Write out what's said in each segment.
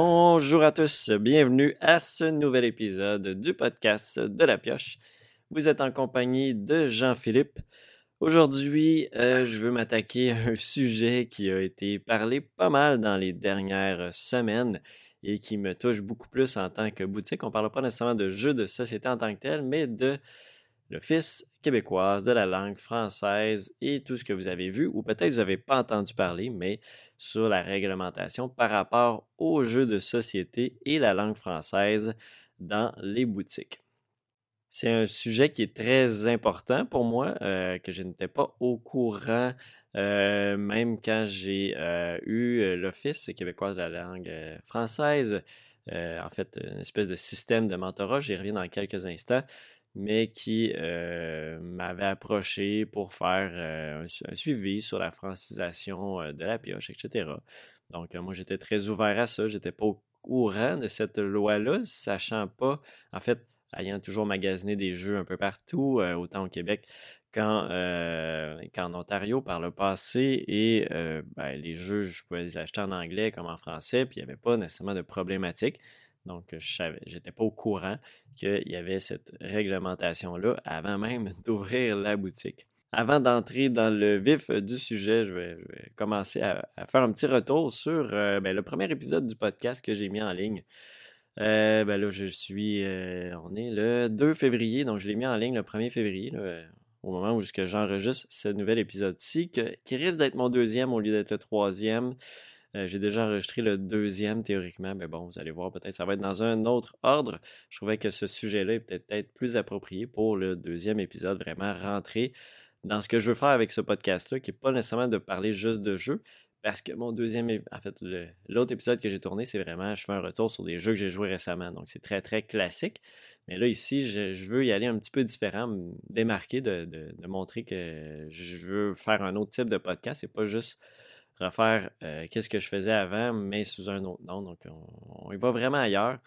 Bonjour à tous, bienvenue à ce nouvel épisode du podcast de la pioche. Vous êtes en compagnie de Jean-Philippe. Aujourd'hui, euh, je veux m'attaquer à un sujet qui a été parlé pas mal dans les dernières semaines et qui me touche beaucoup plus en tant que boutique. On ne parle pas nécessairement de jeux de société en tant que tel, mais de l'Office québécoise de la langue française et tout ce que vous avez vu, ou peut-être vous n'avez pas entendu parler, mais sur la réglementation par rapport aux jeux de société et la langue française dans les boutiques. C'est un sujet qui est très important pour moi, euh, que je n'étais pas au courant, euh, même quand j'ai euh, eu l'Office québécois de la langue française. en fait, une espèce de système de mentorat, j'y reviens dans quelques instants mais qui euh, m'avait approché pour faire euh, un, suivi sur la francisation euh, de la pioche, etc. Donc, moi, j'étais très ouvert à ça. J'étais pas au courant de cette loi-là, sachant pas, en fait, ayant toujours magasiné des jeux un peu partout, autant au Québec qu'en, Ontario par le passé. Et ben, les jeux, je pouvais les acheter en anglais comme en français, puis il n'y avait pas nécessairement de problématique. Donc, je j'étais pas au courant qu'il y avait cette réglementation-là avant même d'ouvrir la boutique. Avant d'entrer dans le vif du sujet, je vais, commencer à, faire un petit retour sur euh, ben, le premier épisode du podcast que j'ai mis en ligne. Euh, ben là, je suis. Euh, on est le 2 février, donc je l'ai mis en ligne le 1er février, au moment où j'enregistre ce nouvel épisode-ci, qui risque d'être mon deuxième au lieu d'être le troisième. Euh, j'ai déjà enregistré le deuxième théoriquement, mais bon, vous allez voir, peut-être ça va être dans un autre ordre. Je trouvais que ce sujet-là est peut-être plus approprié pour le deuxième épisode, vraiment rentrer dans ce que je veux faire avec ce podcast-là, qui n'est pas nécessairement de parler juste de jeux, parce que mon deuxième, en fait, l'autre épisode que j'ai tourné, c'est vraiment, je fais un retour sur des jeux que j'ai joués récemment. Donc, c'est très, très classique. Mais là, ici, je, veux y aller un petit peu différent, démarquer, de, de, montrer que je veux faire un autre type de podcast. C'est pas juste refaire euh, qu'est-ce que je faisais avant, mais sous un autre nom. Donc, on, y va vraiment ailleurs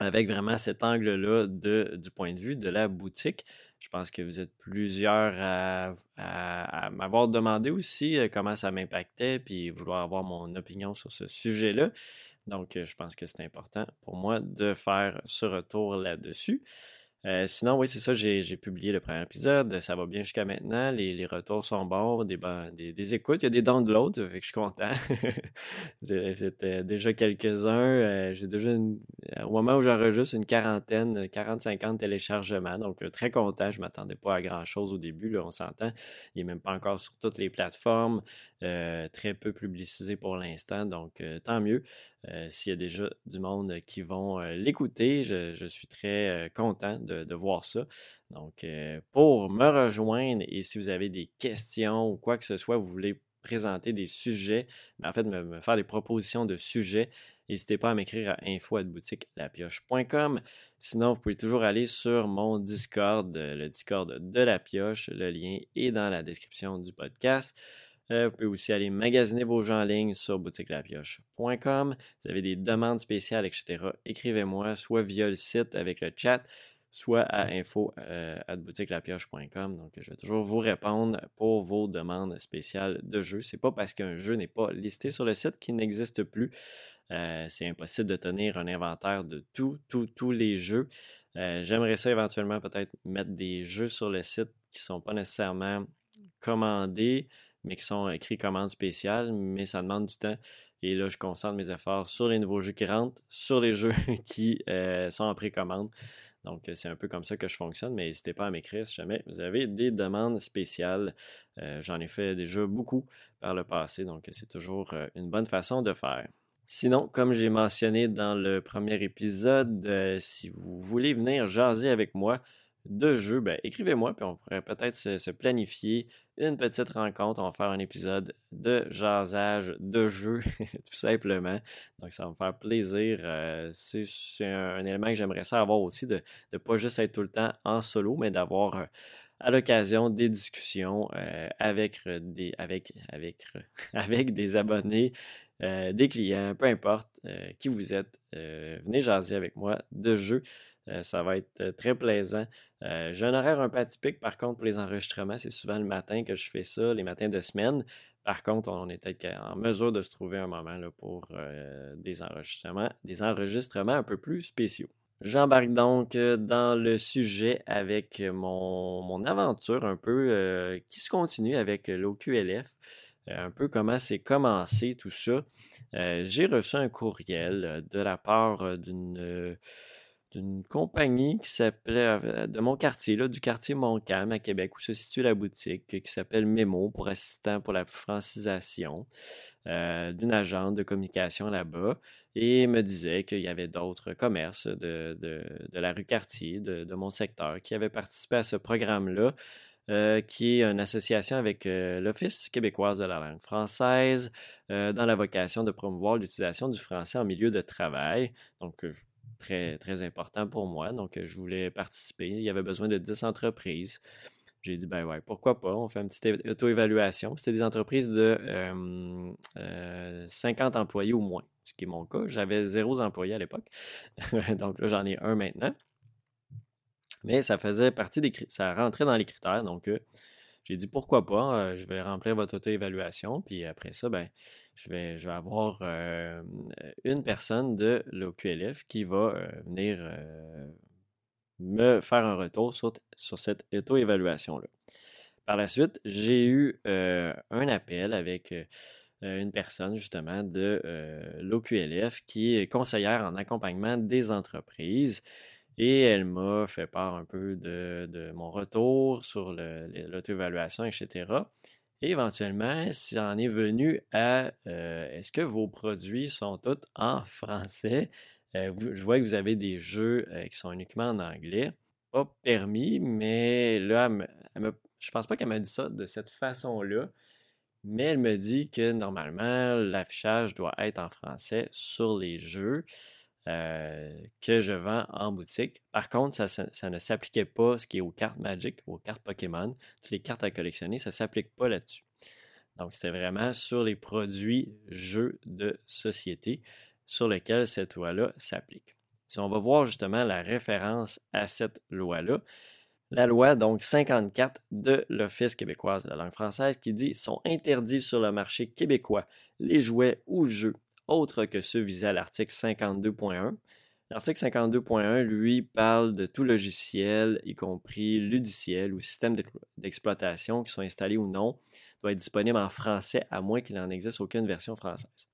avec vraiment cet angle-là du point de vue de la boutique. Je pense que vous êtes plusieurs à, m'avoir demandé aussi euh, comment ça m'impactait, puis vouloir avoir mon opinion sur ce sujet-là. Donc, euh, je pense que c'est important pour moi de faire ce retour là-dessus. Euh, sinon, oui, c'est ça, j'ai publié le premier épisode. Ça va bien jusqu'à maintenant. Les, retours sont bons, des, des, écoutes. Il y a des downloads, que je suis content. C'était déjà quelques-uns. Euh, j'ai déjà, au moment où j'enregistre, une quarantaine, 40-50 téléchargements. Donc, euh, très content. Je ne m'attendais pas à grand-chose au début, là, on s'entend. Il n'est même pas encore sur toutes les plateformes. très peu publicisé pour l'instant. Donc, tant mieux. S'il y a déjà du monde qui vont l'écouter, je, suis très content de, voir ça. Donc, pour me rejoindre et si vous avez des questions ou quoi que ce soit, vous voulez présenter des sujets, en fait, me, faire des propositions de sujets, n'hésitez pas à m'écrire à info.boutiquelapioche.com. Sinon, vous pouvez toujours aller sur mon Discord, le Discord de la pioche. Le lien est dans la description du podcast. Euh, vous pouvez aussi aller magasiner vos jeux en ligne sur boutiquelapioche.com. Vous avez des demandes spéciales, etc. Écrivez-moi soit via le site avec le chat, soit à info euh. Donc, je vais toujours vous répondre pour vos demandes spéciales de jeux. C'est pas parce qu'un jeu n'est pas listé sur le site qu'il n'existe plus. Euh, c'est impossible de tenir un inventaire de tous, tous, tous les jeux. J'aimerais ça éventuellement peut-être mettre des jeux sur le site qui ne sont pas nécessairement commandés, mais qui sont écrits commande spéciale, mais ça demande du temps. Et là, je concentre mes efforts sur les nouveaux jeux qui rentrent, sur les jeux qui euh, sont en précommande. Donc, euh, c'est un peu comme ça que je fonctionne, mais n'hésitez pas à m'écrire si jamais vous avez des demandes spéciales. Euh, j'en ai fait déjà beaucoup par le passé, donc c'est toujours une bonne façon de faire. Sinon, comme j'ai mentionné dans le premier épisode, si vous voulez venir jaser avec moi, de jeux, ben, écrivez-moi, puis on pourrait peut-être se, planifier une petite rencontre. On va faire un épisode de jasage de jeux, tout simplement. Donc, ça va me faire plaisir. Euh, c'est un, élément que j'aimerais ça avoir aussi, de ne pas juste être tout le temps en solo, mais d'avoir euh, à l'occasion des discussions euh, avec, des, avec, des abonnés, des clients, peu importe qui vous êtes. venez jaser avec moi de jeux. ça va être très plaisant. J'ai un horaire un peu atypique, par contre, pour les enregistrements. C'est souvent le matin que je fais ça, les matins de semaine. Par contre, on est en mesure de se trouver un moment là, pour des enregistrements, des enregistrements un peu plus spéciaux. J'embarque donc dans le sujet avec mon, aventure un peu qui se continue avec l'OQLF. Un peu comment c'est commencé tout ça. J'ai reçu un courriel de la part d'une d'une compagnie qui s'appelait de mon quartier, là, du quartier Montcalm à Québec, où se situe la boutique, qui s'appelle Memo pour assistant pour la francisation, d'une agente de communication là-bas et me disait qu'il y avait d'autres commerces de, de, la rue Cartier, de, de, mon secteur, qui avaient participé à ce programme-là, euh, qui est une association avec euh, l'Office québécoise de la langue française, euh, dans la vocation de promouvoir l'utilisation du français en milieu de travail. Donc, très, très important pour moi. Donc, je voulais participer. Il y avait besoin de 10 entreprises. J'ai dit, ben ouais, pourquoi pas? On fait une petite auto-évaluation. C'était des entreprises de 50 employés ou moins ce qui est mon cas. J'avais zéro employé à l'époque. donc là, j'en ai un maintenant. Mais ça faisait partie des ça rentrait dans les critères. Donc, euh, j'ai dit pourquoi pas, euh, je vais remplir votre auto-évaluation. Puis après ça, ben, je vais, avoir euh, une personne de l'OQLF qui va venir me faire un retour sur, cette auto-évaluation-là. Par la suite, j'ai eu un appel avec euh, une personne justement de euh, l'OQLF qui est conseillère en accompagnement des entreprises. Et elle m'a fait part un peu de, mon retour sur l'auto-évaluation, etc. Et éventuellement, si en est venu à euh, est-ce que vos produits sont tous en français? je vois que vous avez des jeux qui sont uniquement en anglais. Pas permis, mais là, je ne je pense pas qu'elle m'a dit ça de cette façon-là mais elle me dit que normalement, l'affichage doit être en français sur les jeux euh, que je vends en boutique. Par contre, ça, ne s'appliquait pas ce qui est aux cartes Magic, aux cartes Pokémon, toutes les cartes à collectionner, ça ne s'applique pas là-dessus. Donc, c'était vraiment sur les produits jeux de société sur lesquels cette loi-là s'applique. Si on va voir justement la référence à cette loi-là, la loi donc 54 de l'Office québécois de la langue française qui dit sont interdits sur le marché québécois les jouets ou jeux autres que ceux visés à l'article 52.1. L'article 52.1, lui, parle de tout logiciel, y compris ludiciel ou système d'exploitation qui sont installés ou non, doit être disponible en français à moins qu'il n'en existe aucune version française.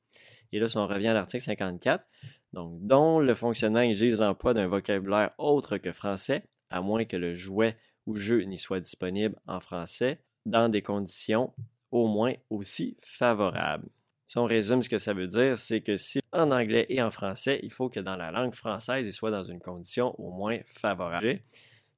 Et là, si on revient à l'article 54, donc, dont le fonctionnement exige l'emploi d'un vocabulaire autre que français, à moins que le jouet ou jeu n'y soit disponible en français, dans des conditions au moins aussi favorables. Si on résume ce que ça veut dire, c'est que si en anglais et en français, il faut que dans la langue française, il soit dans une condition au moins favorable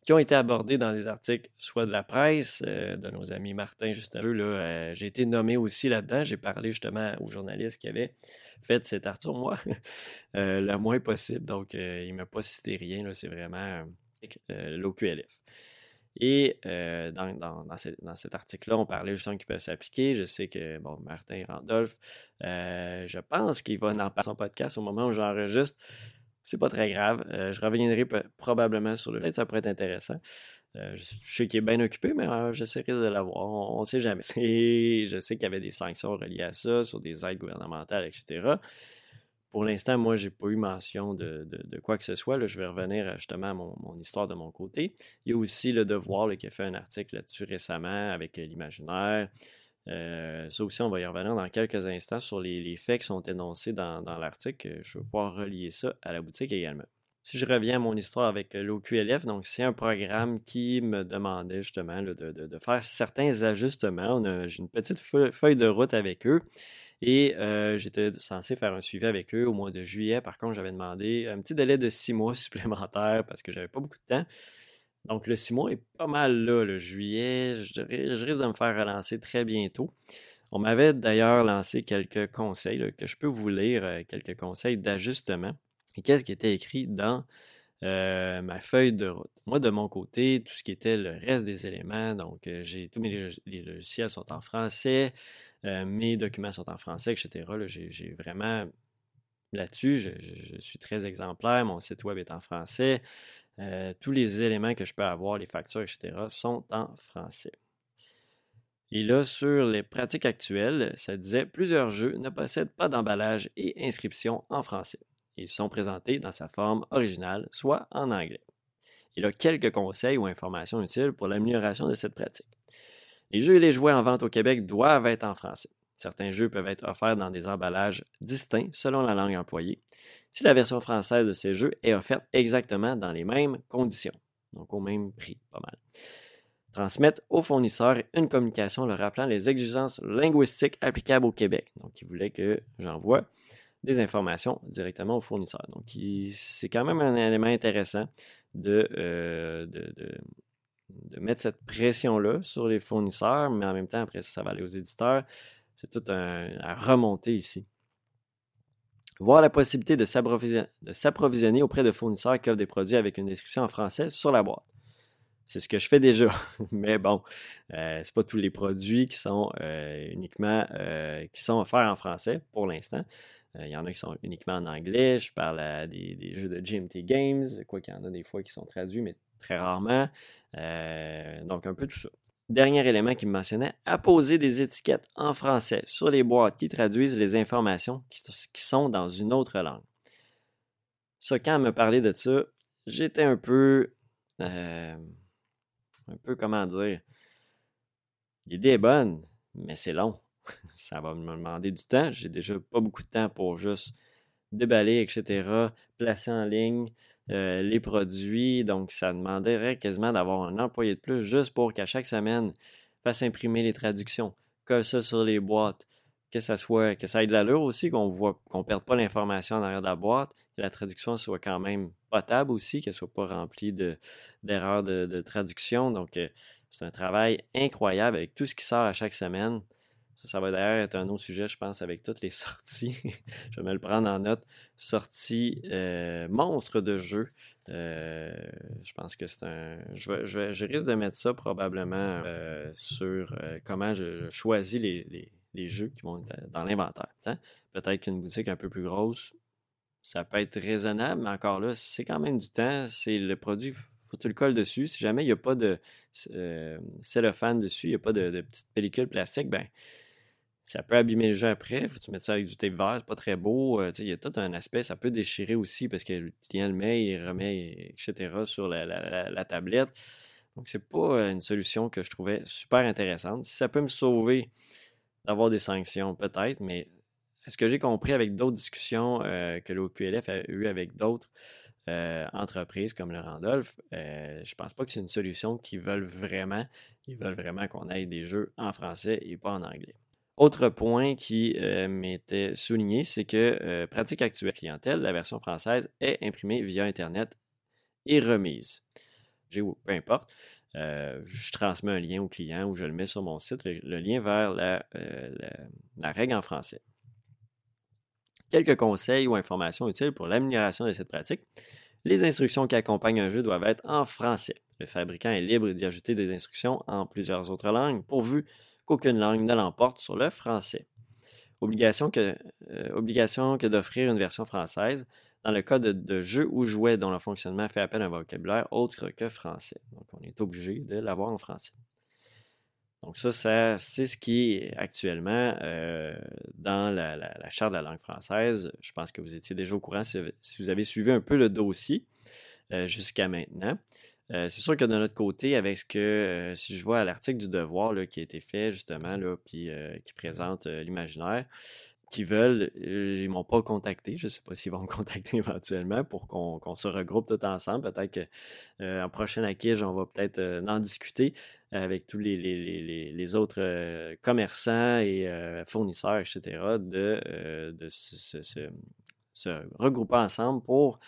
qui ont été abordés dans les articles, soit de la presse, euh, de nos amis Martin, juste là, euh, j'ai été nommé aussi là-dedans. J'ai parlé justement aux journalistes qui avaient fait cet article, moi, euh, le moins possible. Donc, il ne m'a pas cité rien. C'est vraiment l'OQLF. Et euh, dans, cet article-là, on parlait justement qu'ils peuvent s'appliquer. Je sais que, bon, Martin Randolph, euh, je pense qu'il va en parler son podcast au moment où j'enregistre. C'est pas très grave. je reviendrai probablement sur le fait. Ça pourrait être intéressant. je sais qu'il est bien occupé, mais j'essaierai de l'avoir. On ne sait jamais. je sais qu'il y avait des sanctions reliées à ça, sur des aides gouvernementales, etc. Pour l'instant, moi, je n'ai pas eu mention de, quoi que ce soit. Là, je vais revenir justement à mon, histoire de mon côté. Il y a aussi Le Devoir qui a fait un article là-dessus récemment avec euh, l'imaginaire. Euh, ça aussi, on va y revenir dans quelques instants sur les, faits qui sont énoncés dans, l'article. Je vais pouvoir relier ça à la boutique également. Si je reviens à mon histoire avec euh, l'OQLF, donc c'est un programme qui me demandait justement de, faire certains ajustements. J'ai une petite feuille de route avec eux et j'étais censé faire un suivi avec eux au mois de juillet. Par contre, j'avais demandé un petit délai de six mois supplémentaire parce que j'avais pas beaucoup de temps. Donc, le six mois est pas mal là, le juillet. Je, risque de me faire relancer très bientôt. On m'avait d'ailleurs lancé quelques conseils que je peux vous lire, quelques conseils d'ajustement. Et qu'est-ce qui était écrit dans ma feuille de route? Moi, de mon côté, tout ce qui était le reste des éléments, donc j'ai tous mes logiciels sont en français, euh, mes documents sont en français, etc. J'ai vraiment là-dessus, je, suis très exemplaire. Mon site web est en français. tous les éléments que je peux avoir, les factures, etc., sont en français. Et là, sur les pratiques actuelles, ça disait plusieurs jeux ne possèdent pas d'emballage et inscription en français. Ils sont présentés dans sa forme originale, soit en anglais. Il a quelques conseils ou informations utiles pour l'amélioration de cette pratique. Les jeux et les jouets en vente au Québec doivent être en français. Certains jeux peuvent être offerts dans des emballages distincts selon la langue employée, si la version française de ces jeux est offerte exactement dans les mêmes conditions, donc au même prix, pas mal transmettre aux fournisseurs une communication leur rappelant les exigences linguistiques applicables au Québec. Donc, ils voulaient que j'envoie des informations directement aux fournisseurs. Donc, c'est quand même un élément intéressant de, euh, mettre cette pression-là sur les fournisseurs, mais en même temps, après ça, va aller aux éditeurs. C'est tout un, à remonter ici. Voir la possibilité de s'approvisionner auprès de fournisseurs qui offrent des produits avec une description en français sur la boîte. C'est ce que je fais déjà. Mais bon, euh, c'est pas tous les produits qui sont euh, uniquement euh, qui sont offerts en français pour l'instant. Il y en a qui sont uniquement en anglais. Je parle des, jeux de GMT Games, quoi qu'il y en a des fois qui sont traduits, mais très rarement. donc un peu tout ça. Dernier élément qui me mentionnait, apposer des étiquettes en français sur les boîtes qui traduisent les informations qui, sont dans une autre langue. Ça, quand elle me parlait de ça, j'étais un peu un peu, comment dire, l'idée est bonne, mais c'est long. Ça va me demander du temps. J'ai déjà pas beaucoup de temps pour juste déballer, etc., placer en ligne euh, les produits. Donc, ça demanderait quasiment d'avoir un employé de plus juste pour qu'à chaque semaine, fasse imprimer les traductions, colle ça sur les boîtes, que ça soit, que ça ait de l'allure aussi, qu'on voit, qu'on perde pas l'information en arrière de la boîte, que la traduction soit quand même potable aussi, qu'elle soit pas remplie d'erreurs de, traduction. Donc, euh, c'est un travail incroyable avec tout ce qui sort à chaque semaine. Ça, ça va d'ailleurs être un autre sujet, je pense, avec toutes les sorties. je vais me le prendre en note. Sorties euh, monstres de jeux. Euh, je pense que c'est un. Je, risque de mettre ça probablement sur comment je, choisis les, les jeux qui vont être dans l'inventaire. Hein? Peut-être qu'une boutique un peu plus grosse, ça peut être raisonnable, mais encore là, c'est quand même du temps. C'est le produit, faut que tu le colles dessus. Si jamais il n'y a pas de euh, cellophane dessus, il n'y a pas de, petite pellicule plastique, ben ça peut abîmer le jeu après. Faut que tu mettes ça avec du tape vert, c'est pas très beau. Euh, il y a tout un aspect, ça peut déchirer aussi parce que le client le met, il remet, etc. sur la, tablette. Donc, c'est pas une solution que je trouvais super intéressante. Si ça peut me sauver d'avoir des sanctions, peut-être, mais est-ce que j'ai compris avec d'autres discussions euh, que l'OQLF a eu avec d'autres euh, entreprises comme le Randolph, euh, je pense pas que c'est une solution qu'ils veulent vraiment. Ils veulent vraiment qu'on ait des jeux en français et pas en anglais. Autre point qui m'était souligné, c'est que pratique actuelle clientèle, la version française est imprimée via Internet et remise. J'ai peu importe. Euh, je transmets un lien au client ou je le mets sur mon site, le, lien vers euh, la, règle en français. Quelques conseils ou informations utiles pour l'amélioration de cette pratique. Les instructions qui accompagnent un jeu doivent être en français. Le fabricant est libre d'y ajouter des instructions en plusieurs autres langues, pourvu qu'aucune langue ne l'emporte sur le français. Obligation que, euh, d'offrir une version française dans le cas de, jeux ou jouets dont le fonctionnement fait appel à un vocabulaire autre que français. Donc, on est obligé de l'avoir en français. Donc, ça, c'est ce qui est actuellement euh, dans la, Charte de la langue française. Je pense que vous étiez déjà au courant si, vous avez suivi un peu le dossier euh, jusqu'à maintenant. Euh, c'est sûr que de notre côté, avec ce que, si je vois l'article du devoir qui a été fait justement, là, puis qui présente l'imaginaire, qui veulent, euh, ils m'ont pas contacté. Je ne sais pas s'ils vont me contacter éventuellement pour qu'on se regroupe tout ensemble. Peut-être qu'en euh, prochaine acquise, on va peut-être euh, en discuter avec tous les, autres commerçants et fournisseurs, etc., de, de se, se, regrouper ensemble pour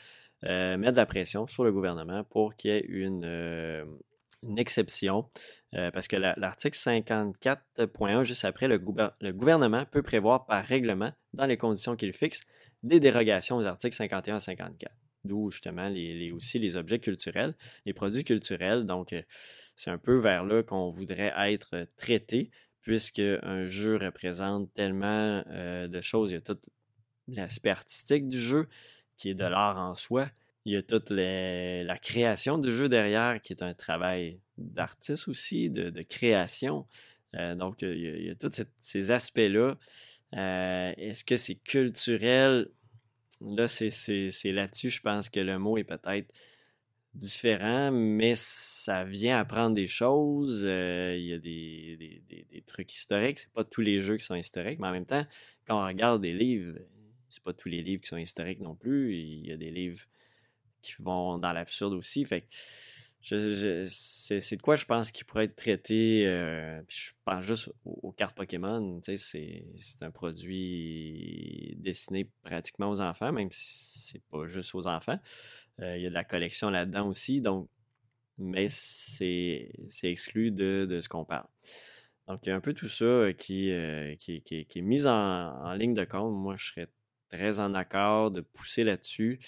mettre de la pression sur le gouvernement pour qu'il y ait une, une exception euh, parce que l'article 54.1, juste après, le, gouvernement peut prévoir par règlement, dans les conditions qu'il fixe, des dérogations aux articles 51 à 54. D'où justement les, aussi les objets culturels, les produits culturels. Donc, euh, c'est un peu vers là qu'on voudrait être traité, puisque un jeu représente tellement euh, de choses. Il y a tout l'aspect artistique du jeu, qui est de l'art en soi, Il y a toute la création du jeu derrière, qui est un travail d'artiste aussi, de, création. Euh, donc, il y, a, tous ces aspects-là. Euh, est-ce que c'est culturel? Là, c'est là-dessus, je pense que le mot est peut-être différent, mais ça vient apprendre des choses. Euh, il y a des, des trucs historiques. C'est pas tous les jeux qui sont historiques, mais en même temps, quand on regarde des livres, c'est pas tous les livres qui sont historiques non plus. Il y a des livres qui vont dans l'absurde aussi. Fait c'est de quoi je pense qu'il pourrait être traité. Euh, je pense juste aux, cartes Pokémon. C'est un produit destiné pratiquement aux enfants, même si c'est pas juste aux enfants. Euh, il y a de la collection là-dedans aussi, donc, mais c'est exclu de, ce qu'on parle. Donc, il y a un peu tout ça euh, qui, qui, est mis en, en, ligne de compte. Moi, je serais très en accord de pousser là-dessus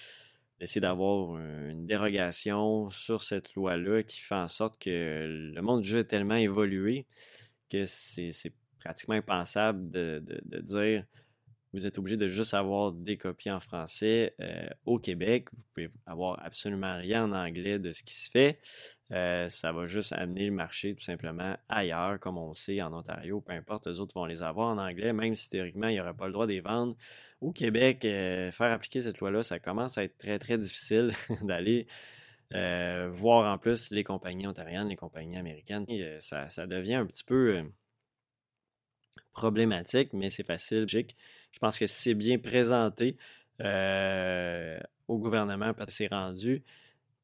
d'essayer d'avoir une dérogation sur cette loi-là qui fait en sorte que le monde du jeu est tellement évolué que c'est pratiquement impensable de, dire vous êtes obligé de juste avoir des copies en français euh, au Québec. Vous pouvez avoir absolument rien en anglais de ce qui se fait. Euh, ça va juste amener le marché tout simplement ailleurs, comme on sait en Ontario, peu importe, les autres vont les avoir en anglais, même si théoriquement, il n'y aurait pas le droit de les vendre. Au Québec, euh, faire appliquer cette loi-là, ça commence à être très, très difficile d'aller voir en plus les compagnies ontariennes, les compagnies américaines. ça, ça, devient un petit peu problématique, mais c'est facile. Je pense que si c'est bien présenté euh, au gouvernement, parce que c'est rendu,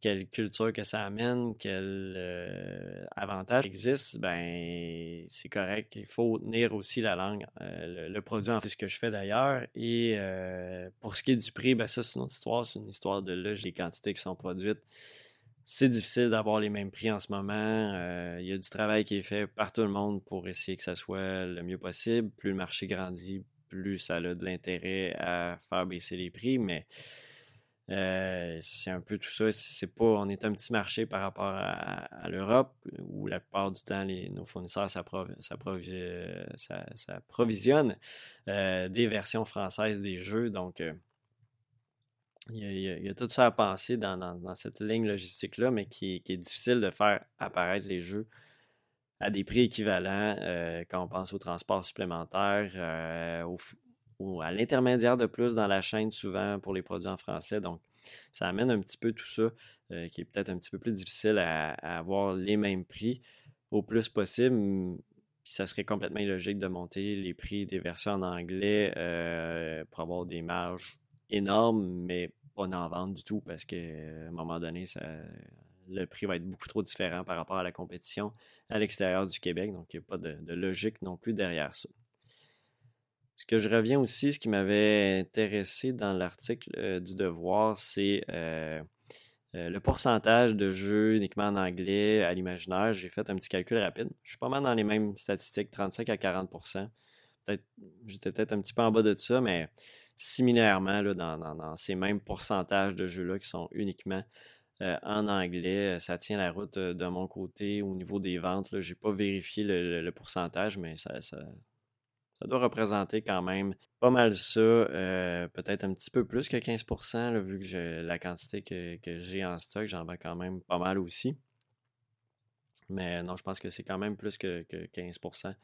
quelle culture que ça amène, quel euh, avantage existe, ben c'est correct. Il faut tenir aussi la langue, euh, le, produit en fait ce que je fais d'ailleurs. Et pour ce qui est du prix, ben ça c'est une autre histoire, c'est une histoire de l'âge des quantités qui sont produites c'est difficile d'avoir les mêmes prix en ce moment. Il y a du travail qui est fait par tout le monde pour essayer que ça soit le mieux possible. Plus le marché grandit, plus ça a de l'intérêt à faire baisser les prix, mais euh, c'est un peu tout ça. C'est pas, on est un petit marché par rapport à, l'Europe où la plupart du temps nos fournisseurs s'approvisionnent euh, des versions françaises des jeux. Donc il y, a, tout ça à penser dans, cette ligne logistique-là, mais qui, est difficile de faire apparaître les jeux à des prix équivalents euh, quand on pense au transport supplémentaire, euh, ou à l'intermédiaire de plus dans la chaîne souvent pour les produits en français. Donc, ça amène un petit peu tout ça, euh, qui est peut-être un petit peu plus difficile à, avoir les mêmes prix au plus possible. Puis ça serait complètement illogique de monter les prix des versions en anglais pour avoir des marges énormes, mais pas en vente du tout parce qu'à un moment donné, ça, le prix va être beaucoup trop différent par rapport à la compétition à l'extérieur du Québec. Donc, il n'y a pas de, logique non plus derrière ça. Ce que je reviens aussi, ce qui m'avait intéressé dans l'article euh, du Devoir, c'est euh, euh, le pourcentage de jeux uniquement en anglais à l'imaginaire. J'ai fait un petit calcul rapide. Je suis pas mal dans les mêmes statistiques, 35 à 40 peut J'étais peut-être un petit peu en bas de ça, mais similairement là, dans, ces mêmes pourcentages de jeux-là qui sont uniquement euh, en anglais. Ça tient la route euh, de mon côté au niveau des ventes. Je n'ai pas vérifié le, pourcentage, mais ça, doit représenter quand même pas mal ça. Euh, peut-être un petit peu plus que 15%, vu que la quantité que, j'ai en stock, j'en vends quand même pas mal aussi. Mais non, je pense que c'est quand même plus que, que 15%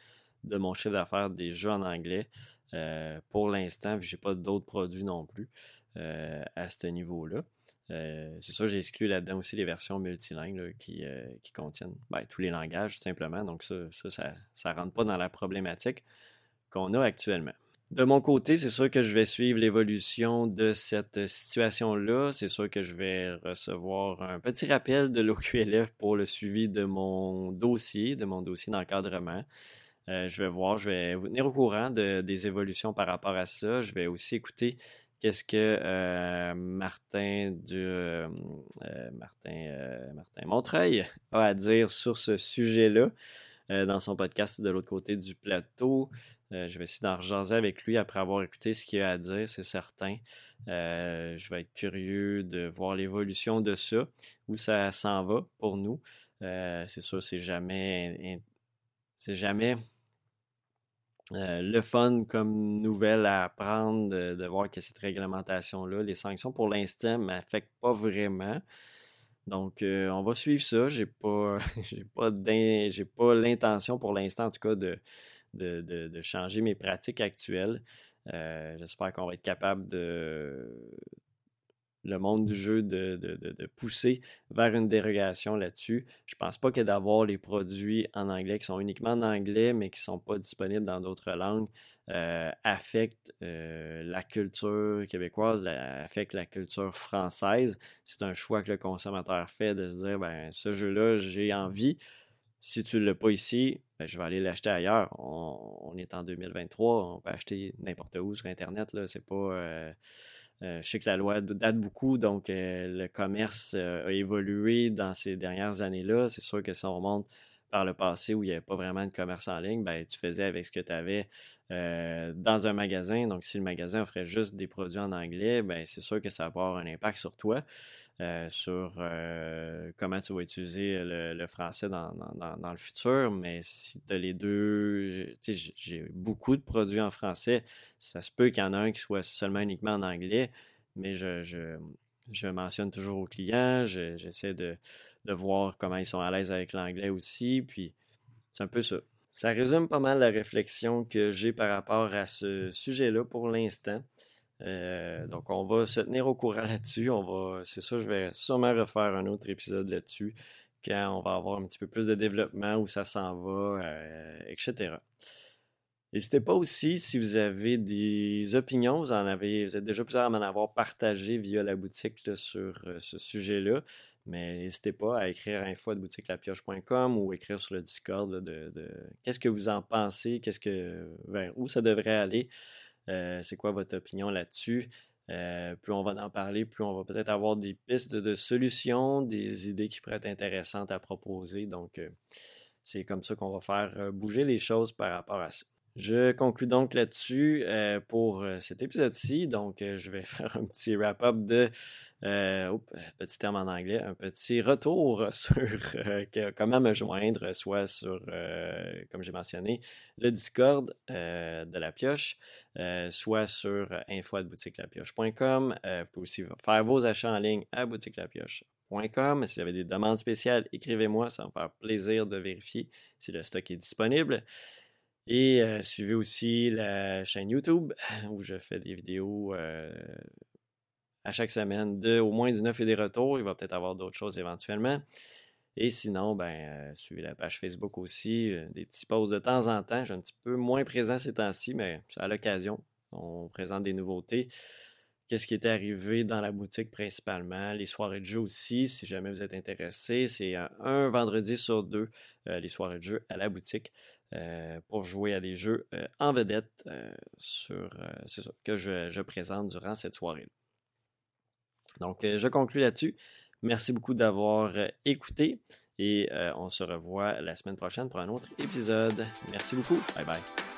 de mon chiffre d'affaires jeux en anglais. Euh, pour l'instant, je n'ai pas d'autres produits non plus euh, à ce niveau-là. Euh, c'est ça, j'ai exclu là-dedans aussi les versions multilingues qui, contiennent ben, tous les langages, tout simplement. Donc, ça, ça ne rentre pas dans la problématique qu'on a actuellement. De mon côté, c'est sûr que je vais suivre l'évolution de cette situation-là. C'est sûr que je vais recevoir un petit rappel de l'OQLF pour le suivi de mon dossier, de mon dossier d'encadrement. Euh, je vais voir, je vais vous tenir au courant des évolutions par rapport à ça. Je vais aussi écouter qu'est-ce que euh, Martin, du, euh, Martin, Martin Montreuil a à dire sur ce sujet-là dans son podcast de l'autre côté du plateau? je vais essayer d'en rejaser avec lui après avoir écouté ce qu'il a à dire, c'est certain. je vais être curieux de voir l'évolution de ça, où ça s'en va pour nous. c'est sûr, c'est jamais c'est jamais le fun comme nouvelle à apprendre de, voir que cette réglementation-là, les sanctions pour l'instant ne m'affectent pas vraiment. Donc, on va suivre ça. J'ai pas, pas, l'intention pour l'instant, en tout cas, de, changer mes pratiques actuelles. J'espère qu'on va être capable de, le monde du jeu de, pousser vers une dérogation là-dessus. Je pense pas que d'avoir les produits en anglais qui sont uniquement en anglais, mais qui ne sont pas disponibles dans d'autres langues, euh, affecte euh, la culture québécoise, affecte la culture française. C'est un choix que le consommateur fait de se dire ben ce jeu-là, j'ai envie. Si tu ne l'as pas ici, ben, je vais aller l'acheter ailleurs. On, est en 2023, on peut acheter n'importe où sur Internet. Là. C'est pas. Euh, euh, je sais que la loi date beaucoup, donc euh, le commerce euh, a évolué dans ces dernières années-là. C'est sûr que si on remonte par le passé où il n'y avait pas vraiment de commerce en ligne, ben, tu faisais avec ce que tu avais dans un magasin. Donc, si le magasin offrait juste des produits en anglais, ben, c'est sûr que ça va avoir un impact sur toi. Euh, sur euh, comment tu vas utiliser le, français dans, le futur, mais si tu as les deux, j'ai beaucoup de produits en français, ça se peut qu'il y en a un qui soit seulement uniquement en anglais, mais je, mentionne toujours aux clients, j'essaie de, voir comment ils sont à l'aise avec l'anglais aussi, puis c'est un peu ça. Ça résume pas mal la réflexion que j'ai par rapport à ce sujet-là pour l'instant. Euh, donc, on va se tenir au courant là-dessus. On va, c'est ça, je vais sûrement refaire un autre épisode là-dessus quand on va avoir un petit peu plus de développement, où ça s'en va, euh, etc. N'hésitez pas aussi, si vous avez des opinions, vous en avez, vous êtes déjà plusieurs à m'en avoir partagé via la boutique sur euh, ce sujet-là. Mais n'hésitez pas à écrire info ou écrire sur le Discord de, qu'est-ce que vous en pensez, qu'est-ce que où ça devrait aller. Euh, c'est quoi votre opinion là-dessus? Euh, plus on va en parler, plus on va peut-être avoir des pistes de solutions, des idées qui pourraient être intéressantes à proposer. Donc, euh, c'est comme ça qu'on va faire bouger les choses par rapport à ça. Je conclus donc là-dessus euh, pour euh, cet épisode-ci. Donc, euh, je vais faire un petit wrap-up de, petit terme en anglais, un petit retour sur comment me joindre, soit sur, comme j'ai mentionné, le Discord de la pioche, soit sur info.boutiquelapioche.com. vous pouvez aussi faire vos achats en ligne à boutiquelapioche.com. Si vous avez des demandes spéciales, écrivez-moi, ça va me faire plaisir de vérifier si le stock est disponible. Et euh, suivez aussi la chaîne YouTube où je fais des vidéos euh, à chaque semaine de au moins du neuf et des retours. Il va peut-être avoir d'autres choses éventuellement. Et sinon, ben, euh, suivez la page Facebook aussi, des petits posts de temps en temps. Je suis un petit peu moins présent ces temps-ci, mais à l'occasion. On présente des nouveautés. Qu'est-ce qui est arrivé dans la boutique principalement, les soirées de jeu aussi, si jamais vous êtes intéressé. C'est un, vendredi sur deux, les soirées de jeu à la boutique. Euh, pour jouer à des jeux euh, en vedette euh, sur, ça, que je, présente durant cette soirée. Donc, je conclue là-dessus. Merci beaucoup d'avoir écouté et on se revoit la semaine prochaine pour un autre épisode. Merci beaucoup. Bye bye.